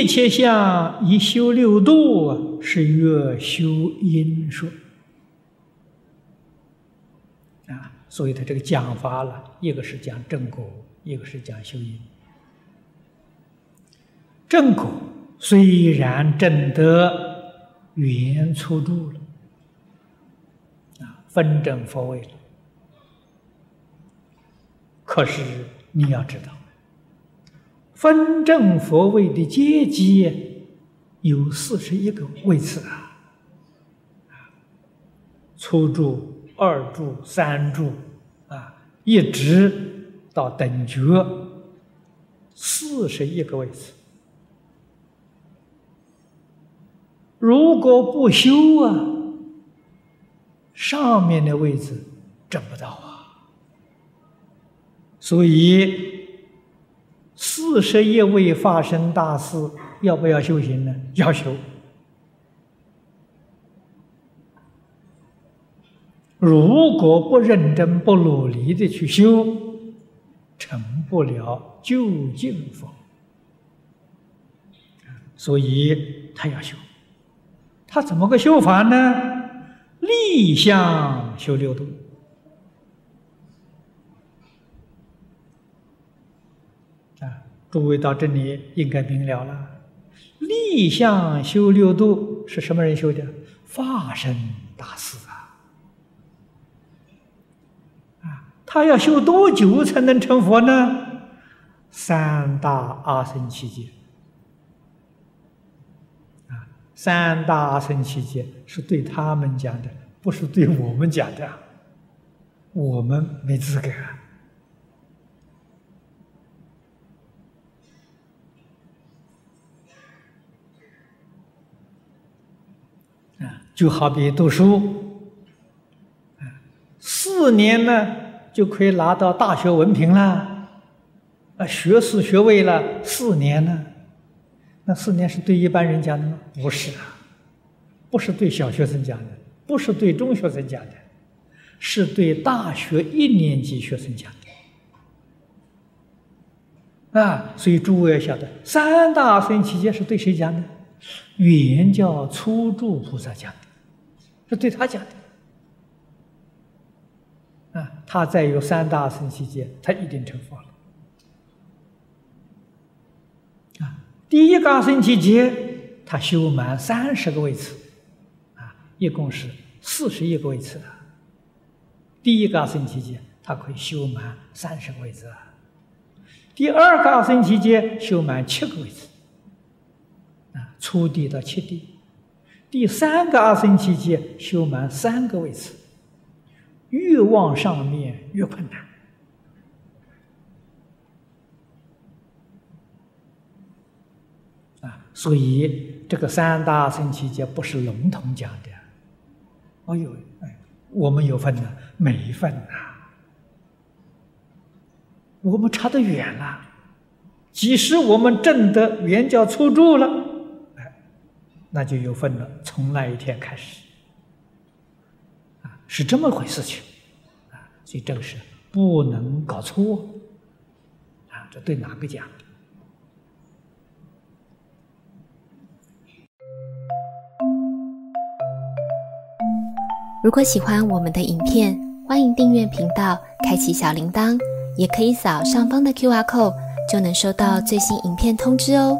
一切相一修六度，是越修因说啊。所以他这个讲法了，一个是讲正果，一个是讲修因。正果虽然证得圆初住了，啊，分正佛位了，可是你要知道。分正佛位的阶级有四十一个位次啊，初住、二住、三住，啊，一直到等觉，四十一个位次。如果不修啊，上面的位置挣不到啊，所以。四十一位发生大事，要不要修行呢？要修。如果不认真、不努力的去修，成不了究竟佛。所以他要修。他怎么个修法呢？立相修六度。诸位到这里应该明了了，立相修六度是什么人修的？法身大师啊！啊，他要修多久才能成佛呢？三大阿僧祇劫。啊，三大阿僧祇劫是对他们讲的，不是对我们讲的，我们没资格。啊就好比读书，四年呢就可以拿到大学文凭了，啊，学士学位了。四年呢，那四年是对一般人讲的吗？不是啊，不是对小学生讲的，不是对中学生讲的，是对大学一年级学生讲的。啊，所以诸位要晓得，三大分期间是对谁讲的？原教初住菩萨讲的。是对他讲的啊！他再有三大圣期间，他一定成佛了啊！第一个圣期间，他修满三十个位次啊，一共是四十一个位次的。第一个圣期间，他可以修满三十个位次。第二个圣期间，修满七个位次，初地到七地。第三个阿僧祇劫修满三个位次，越往上面越困难啊！所以这个三大阿僧祇劫不是笼统讲的。哎呦，哎，我们有份呢，没份呐，我们差得远了。即使我们证得圆教初住了。那就有份了。从那一天开始，啊，是这么回事情，啊，所以这个是不能搞错，啊，这对哪个讲？如果喜欢我们的影片，欢迎订阅频道，开启小铃铛，也可以扫上方的 Q R code，就能收到最新影片通知哦。